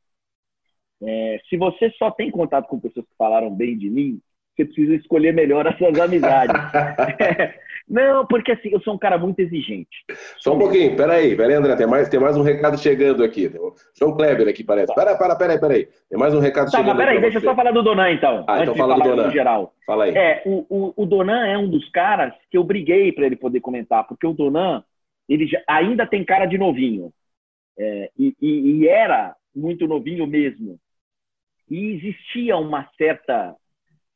É... se você só tem contato com pessoas que falaram bem de mim, você precisa escolher melhor as suas amizades. Não, porque assim, eu sou um cara muito exigente. Só um pouquinho, peraí, peraí, André, tem mais, tem mais um recado chegando aqui. João Kleber aqui, parece. Para, para, peraí, peraí. Tem mais um recado tá, chegando. Tá, peraí, deixa eu só falar do Donan, então. Ah, então fala do Donan. geral. Fala aí. É, o, o, o Donan é um dos caras que eu briguei para ele poder comentar, porque o Donan, ele já, ainda tem cara de novinho. É, e, e, e era muito novinho mesmo. E existia uma certa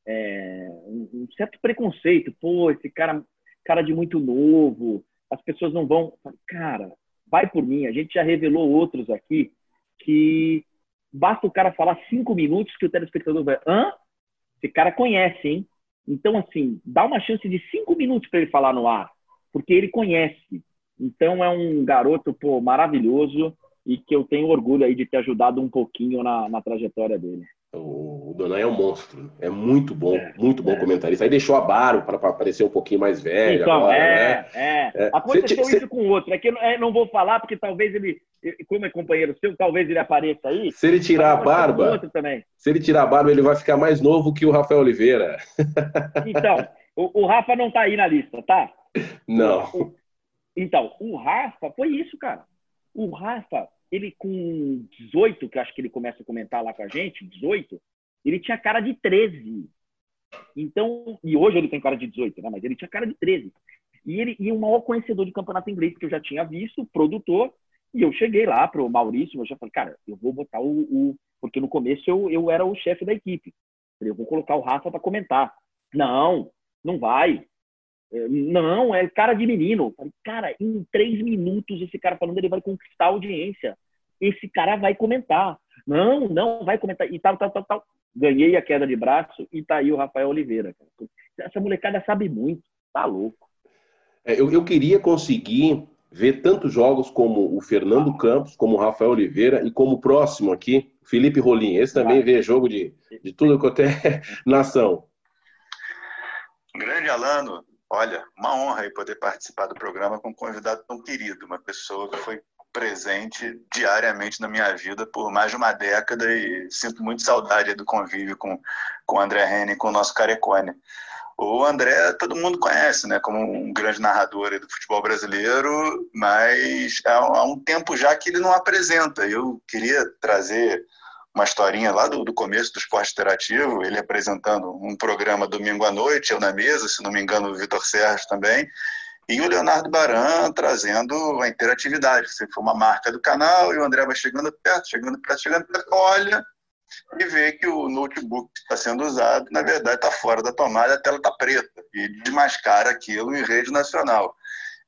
é, um, certo preconceito. Pô, esse cara cara de muito novo, as pessoas não vão. Cara, vai por mim. A gente já revelou outros aqui que basta o cara falar cinco minutos que o telespectador vai. Hã? Esse cara conhece, hein? Então, assim, dá uma chance de cinco minutos para ele falar no ar, porque ele conhece. Então, é um garoto pô, maravilhoso e que eu tenho orgulho aí de ter ajudado um pouquinho na, na trajetória dele. O Donan é um monstro, é muito bom, é, muito bom é. comentarista. Aí deixou a Baro para parecer um pouquinho mais velho. Então, agora, é, né? é, é. Aconteceu cê, isso cê... com outro. É que eu não vou falar, porque talvez ele, como é companheiro seu, talvez ele apareça aí. Se ele tirar a barba, se ele tirar a barba, ele vai ficar mais novo que o Rafael Oliveira. Então, o, o Rafa não tá aí na lista, tá? Não. O, então, o Rafa foi isso, cara. O Rafa ele com 18, que acho que ele começa a comentar lá com a gente, 18, ele tinha cara de 13. Então, e hoje ele tem cara de 18, né? Mas ele tinha cara de 13. E ele e o maior conhecedor de campeonato inglês que eu já tinha visto, produtor, e eu cheguei lá pro Maurício, eu já falei, cara, eu vou botar o, o porque no começo eu, eu era o chefe da equipe. Eu falei, eu vou colocar o Rafa para comentar. Não, Não vai. Não, é cara de menino. Cara, em três minutos esse cara falando, ele vai conquistar a audiência. Esse cara vai comentar. Não, não, vai comentar. E tal, tal, tal, tal. Ganhei a queda de braço e tá aí o Rafael Oliveira. Essa molecada sabe muito. Tá louco. É, eu, eu queria conseguir ver tantos jogos como o Fernando Campos, como o Rafael Oliveira e como o próximo aqui, Felipe Rolim. Esse também vê jogo de, de tudo quanto é nação. Grande Alano, olha, uma honra aí poder participar do programa com um convidado tão querido, uma pessoa que foi presente diariamente na minha vida por mais de uma década e sinto muito saudade do convívio com, com o André Henning, com o nosso Carecone. O André, todo mundo conhece, né, como um grande narrador do futebol brasileiro, mas há um tempo já que ele não apresenta. Eu queria trazer uma historinha lá do, do começo do esporte interativo, ele apresentando um programa domingo à noite, eu na mesa, se não me engano, o Vitor Sérgio também, e o Leonardo Baran trazendo a interatividade. Você foi uma marca do canal e o André vai chegando perto, chegando perto, chegando perto, olha, e vê que o notebook que está sendo usado, na verdade, está fora da tomada, a tela está preta, e desmascara aquilo em rede nacional.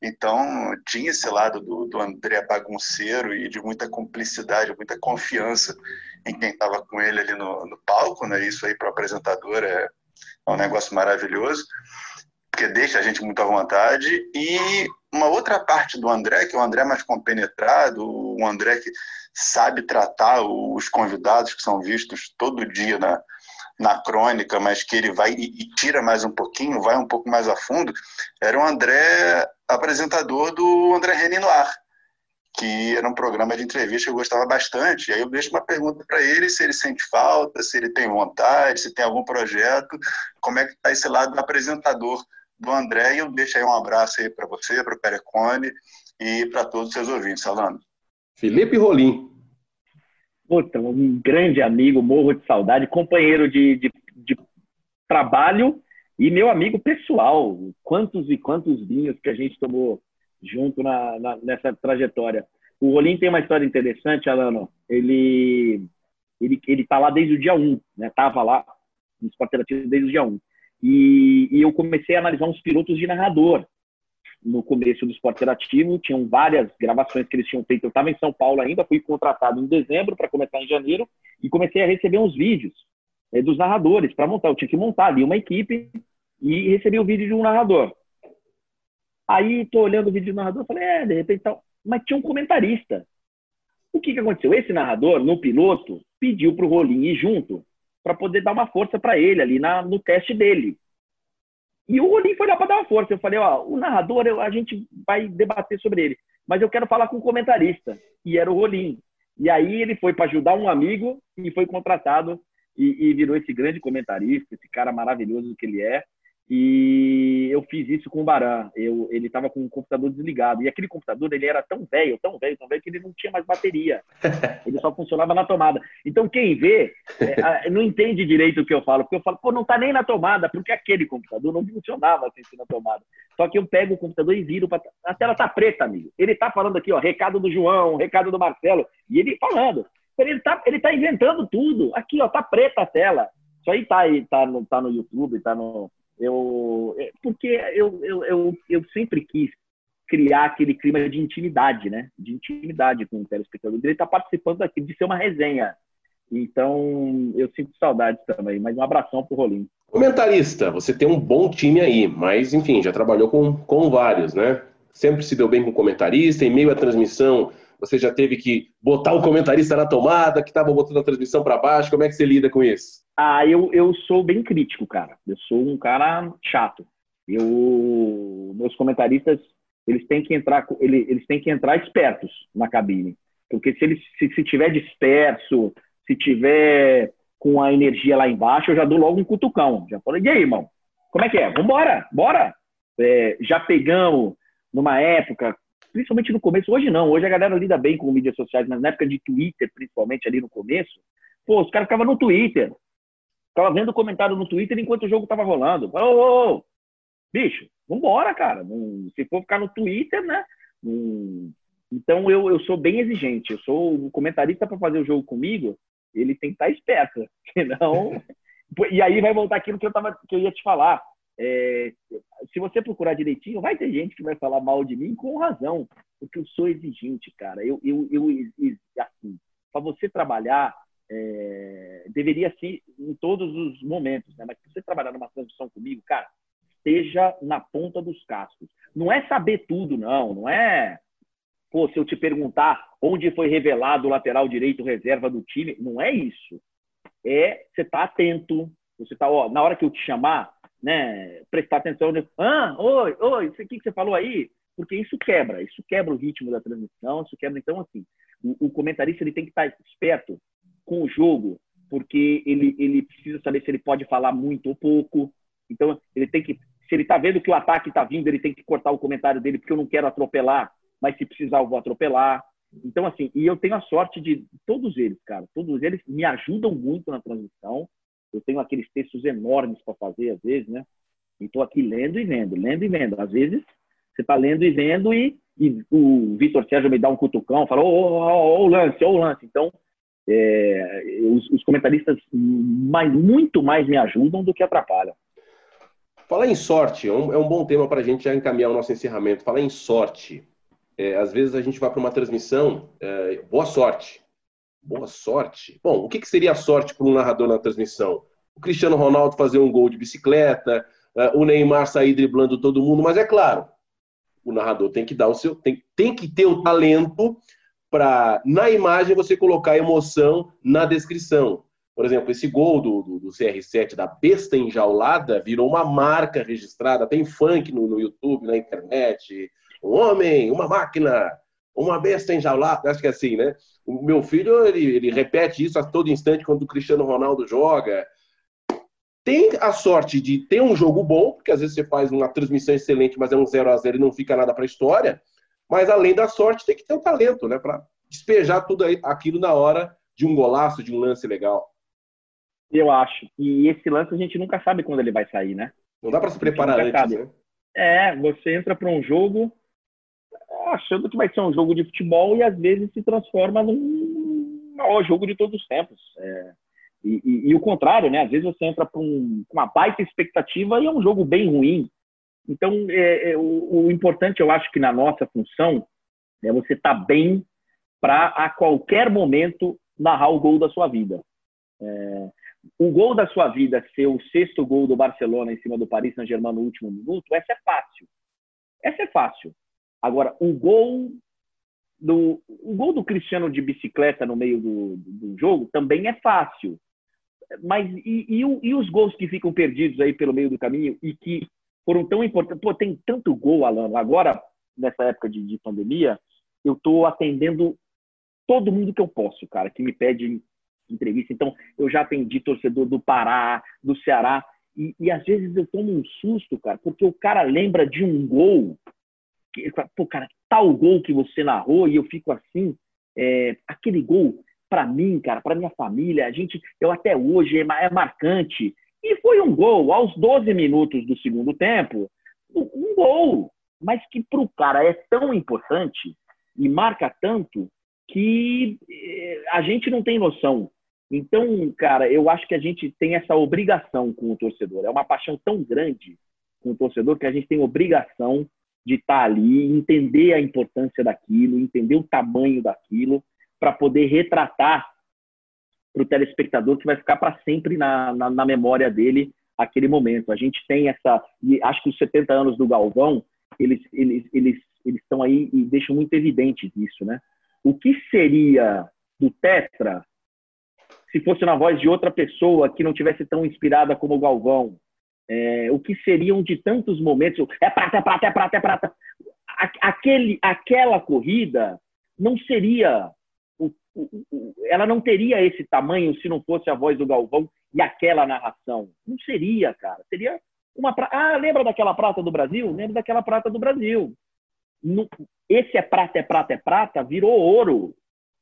Então, tinha esse lado do, do André bagunceiro e de muita cumplicidade, muita confiança em quem estava com ele ali no, no, palco, né? Isso aí para o apresentador é, é um negócio maravilhoso, porque deixa a gente muito à vontade. E uma outra parte do André, que é o André mais compenetrado, o André que sabe tratar os convidados que são vistos todo dia na, na crônica, mas que ele vai e, tira mais um pouquinho, vai um pouco mais a fundo, era o André, apresentador do André Reni no Ar, que era um programa de entrevista que eu gostava bastante. E aí eu deixo uma pergunta para ele se ele sente falta, se ele tem vontade, se tem algum projeto, como é que está esse lado do apresentador do André. E eu deixo aí um abraço aí para você, para o Perecone e para todos os seus ouvintes, Alano. Felipe Rolim. Puta, um grande amigo, morro de saudade, companheiro de, de, de trabalho e meu amigo pessoal. Quantos e quantos vinhos que a gente tomou junto na, na, nessa trajetória. O Rolim tem uma história interessante, Alano. Ele ele ele tá lá desde o dia 1, né? Tava lá no Esporte desde o dia 1. E, e eu comecei a analisar uns pilotos de narrador no começo do esporte interativo, tinham várias gravações que eles tinham feito. Eu estava em São Paulo ainda, fui contratado em dezembro para começar em janeiro e comecei a receber uns vídeos é, dos narradores para montar. Eu tinha que montar ali uma equipe e recebi o vídeo de um narrador. Aí tô olhando o vídeo do narrador, falei, é, de repente tal. Mas tinha um comentarista. O que, que aconteceu? Esse narrador, no piloto, pediu para o Rolim ir junto para poder dar uma força para ele ali na, no teste dele. E o Rolim foi lá para dar uma força. Eu falei, ó, o narrador, a gente vai debater sobre ele, mas eu quero falar com o comentarista. E era o Rolim. E aí ele foi para ajudar um amigo e foi contratado e, e, virou esse grande comentarista, esse cara maravilhoso que ele é. E eu fiz isso com o Baran. Eu, ele estava com o computador desligado. E aquele computador ele era tão velho, tão velho, tão velho, que ele não tinha mais bateria. Ele só funcionava na tomada. Então, quem vê, é, não entende direito o que eu falo. Porque eu falo, pô, não está nem na tomada, porque aquele computador não funcionava sem ser na tomada. Só que eu pego o computador e viro para. A tela tá preta, amigo. Ele está falando aqui, ó, recado do João, recado do Marcelo. E ele falando. Ele está ele tá inventando tudo. Aqui, ó, tá preta a tela. Isso aí tá, aí, tá, no, tá no YouTube, tá no, eu, é, porque eu, eu, eu, eu sempre quis criar aquele clima de intimidade, né? De intimidade com o telespectador. Ele está participando aqui de ser uma resenha. Então, eu sinto saudade também. Mas um abração pro Rolim. Comentarista, você tem um bom time aí, mas enfim, já trabalhou com, com vários, né? Sempre se deu bem com comentarista, em meio à transmissão, você já teve que botar o comentarista na tomada, que estava botando a transmissão para baixo. Como é que você lida com isso? Ah, eu, eu sou bem crítico, cara. Eu sou um cara chato. Eu, meus comentaristas, eles têm que entrar, eles, eles têm que entrar espertos na cabine, porque se eles se, se tiver disperso, se tiver com a energia lá embaixo, eu já dou logo um cutucão. Já falei, e aí, irmão? Como é que é? Vambora, bora. É, já pegamos numa época, principalmente no começo, hoje não, hoje a galera lida bem com mídias sociais, mas na época de Twitter, principalmente ali no começo, pô, os caras ficavam no Twitter, Tava vendo comentário no Twitter enquanto o jogo tava rolando. Ô, ô, ô, bicho, vambora, cara. Se for ficar no Twitter, né? Então eu, eu sou bem exigente. Eu sou o comentarista para fazer o jogo comigo, ele tem que estar tá esperto. Senão. e aí vai voltar aquilo que eu, tava, que eu ia te falar. É, se você procurar direitinho, vai ter gente que vai falar mal de mim com razão, porque eu sou exigente, cara. Eu, eu, eu assim, para você trabalhar, é, deveria ser em todos os momentos, né? Mas se você trabalhar numa transmissão comigo, cara, esteja na ponta dos cascos. Não é saber tudo, não. Não é, pô, se eu te perguntar onde foi revelado o lateral direito reserva do time, não é isso. É você tá atento, você tá, ó, na hora que eu te chamar, né, prestar atenção, né? ah, oi, oi, isso aqui que você falou aí, porque isso quebra, isso quebra o ritmo da transmissão, isso quebra, então, assim, o, o comentarista ele tem que estar esperto com o jogo, porque ele, ele precisa saber se ele pode falar muito ou pouco, então ele tem que, se ele está vendo que o ataque está vindo, ele tem que cortar o comentário dele, porque eu não quero atropelar, mas se precisar eu vou atropelar, então, assim, e eu tenho a sorte de todos eles, cara, todos eles me ajudam muito na transmissão, eu tenho aqueles textos enormes para fazer, às vezes, né? E estou aqui lendo e vendo, lendo e vendo. Às vezes, você está lendo e vendo e, e o Vitor Sérgio me dá um cutucão, fala, ô, o lance, ô, o lance. Então, é, os, os, comentaristas mais, muito mais me ajudam do que atrapalham. Falar em sorte, é um, é um bom tema para a gente já encaminhar o nosso encerramento. Falar em sorte. É, às vezes a gente vai para uma transmissão, é, boa sorte. Boa sorte. Bom, o que, que seria a sorte para um narrador na transmissão? O Cristiano Ronaldo fazer um gol de bicicleta, uh, o Neymar sair driblando todo mundo, mas é claro, o narrador tem que dar o seu, tem, tem que ter o talento para na imagem você colocar emoção na descrição. Por exemplo, esse gol do, do, do, CR7 da besta enjaulada virou uma marca registrada, tem funk no, no YouTube, na internet. Um homem, uma máquina, uma besta enjaulada, acho que é assim, né? O meu filho, ele, ele repete isso a todo instante quando o Cristiano Ronaldo joga. Tem a sorte de ter um jogo bom, porque às vezes você faz uma transmissão excelente, mas é um 0 a 0 e não fica nada para a história. Mas além da sorte, tem que ter o um talento, né? Para despejar tudo aquilo na hora de um golaço, de um lance legal. Eu acho. E esse lance a gente nunca sabe quando ele vai sair, né? Não dá para se preparar antes, sabe. né? É, você entra para um jogo achando que vai ser um jogo de futebol e às vezes se transforma num maior jogo de todos os tempos. É, e, e, e, o contrário, né? Às vezes você entra com um, uma baita expectativa e é um jogo bem ruim. Então, é, é, o, o, importante, eu acho que na nossa função é você estar tá bem para a qualquer momento narrar o gol da sua vida. É, o gol da sua vida ser o sexto gol do Barcelona em cima do Paris Saint-Germain no último minuto, essa é fácil. Essa é fácil. Agora, o gol do, o gol do Cristiano de bicicleta no meio do, do jogo também é fácil. Mas e, e, e, os gols que ficam perdidos aí pelo meio do caminho e que foram tão importantes? Pô, tem tanto gol, Alan. Agora, nessa época de, de pandemia, eu estou atendendo todo mundo que eu posso, cara, que me pede entrevista. Então, eu já atendi torcedor do Pará, do Ceará. E, e às vezes eu tomo um susto, cara, porque o cara lembra de um gol pô, cara, tal gol que você narrou e eu fico assim, é, aquele gol para mim, cara, para minha família, a gente, eu até hoje é, é, marcante. E foi um gol aos 12 minutos do segundo tempo, um gol, mas que para o cara é tão importante e marca tanto que é, a gente não tem noção. Então, cara, eu acho que a gente tem essa obrigação com o torcedor. É uma paixão tão grande com o torcedor que a gente tem obrigação de estar tá ali, entender a importância daquilo, entender o tamanho daquilo, para poder retratar para o telespectador que vai ficar para sempre na, na, na, memória dele aquele momento. A gente tem essa, acho que os 70 anos do Galvão, eles eles eles eles estão aí e deixam muito evidente isso, né? O que seria do Tetra se fosse na voz de outra pessoa que não tivesse tão inspirada como o Galvão? É, o que seriam de tantos momentos, é prata, é prata, é prata, é prata. Aquele, aquela corrida não seria, ela não teria esse tamanho se não fosse a voz do Galvão e aquela narração. Não seria, cara. Seria uma prata. Ah, lembra daquela prata do Brasil? Lembra daquela prata do Brasil. Esse é prata, é prata, é prata, virou ouro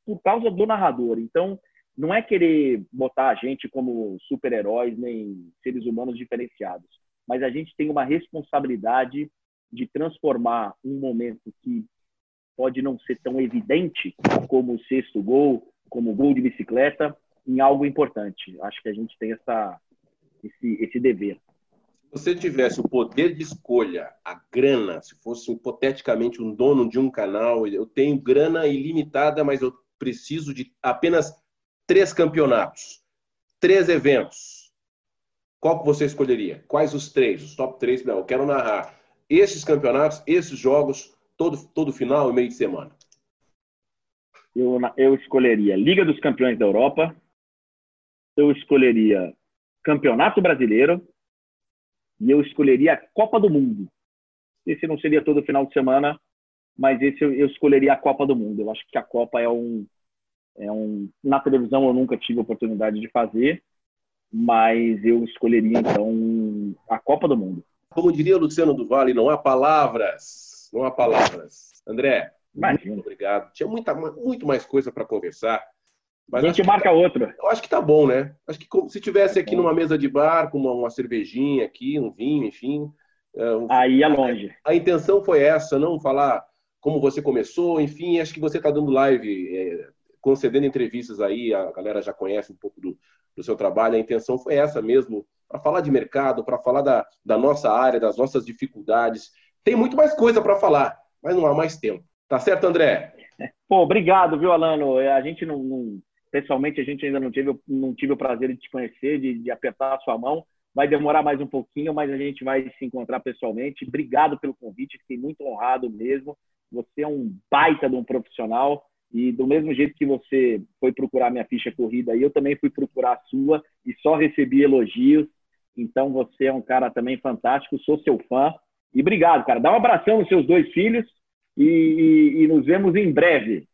por causa do narrador. Então, não é querer botar a gente como super-heróis nem seres humanos diferenciados, mas a gente tem uma responsabilidade de transformar um momento que pode não ser tão evidente como o sexto gol, como o gol de bicicleta, em algo importante. Acho que a gente tem essa, esse, esse dever. você tivesse o poder de escolha, a grana, se fosse hipoteticamente um dono de um canal, eu tenho grana ilimitada, mas eu preciso de apenas três campeonatos, três eventos. Qual que você escolheria? Quais os três? Os top três? Não, eu quero narrar esses campeonatos, esses jogos, todo, todo final e meio de semana. Eu, eu escolheria Liga dos Campeões da Europa, eu escolheria Campeonato Brasileiro e eu escolheria a Copa do Mundo. Esse não seria todo final de semana, mas esse eu, eu escolheria a Copa do Mundo. Eu acho que a Copa é um, é um. Na televisão eu nunca tive a oportunidade de fazer, mas eu escolheria então a Copa do Mundo. Como diria Luciano do Vale, não há palavras. Não há palavras. André, Imagina. muito obrigado. Tinha muita, muito mais coisa para conversar. Mas a gente marca tá, outra. Eu acho que tá bom, né? Acho que se tivesse aqui numa mesa de bar, com uma, uma cervejinha aqui, um vinho, enfim. É, um... Aí é longe. A, a, intenção foi essa, não falar como você começou, enfim. Acho que você está dando live, é, concedendo entrevistas aí, a galera já conhece um pouco do, do seu trabalho. A intenção foi essa mesmo, para falar de mercado, para falar da, da nossa área, das nossas dificuldades. Tem muito mais coisa para falar, mas não há mais tempo. Tá certo, André? Pô, obrigado, viu, Alano? A gente não, não Pessoalmente, a gente ainda não tive, não tive o prazer de te conhecer, de, de apertar a sua mão. Vai demorar mais um pouquinho, mas a gente vai se encontrar pessoalmente. Obrigado pelo convite, fiquei muito honrado mesmo. Você é um baita de um profissional e do mesmo jeito que você foi procurar minha ficha corrida, eu também fui procurar a sua e só recebi elogios. Então você é um cara também fantástico, sou seu fã. E obrigado, cara. Dá um abração nos seus dois filhos e, e, e nos vemos em breve.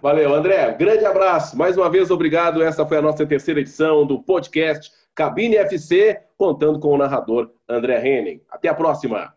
Valeu, André. Grande abraço. Mais uma vez, obrigado. Essa foi a nossa terceira edição do podcast Cabine FC, contando com o narrador André Henning. Até a próxima.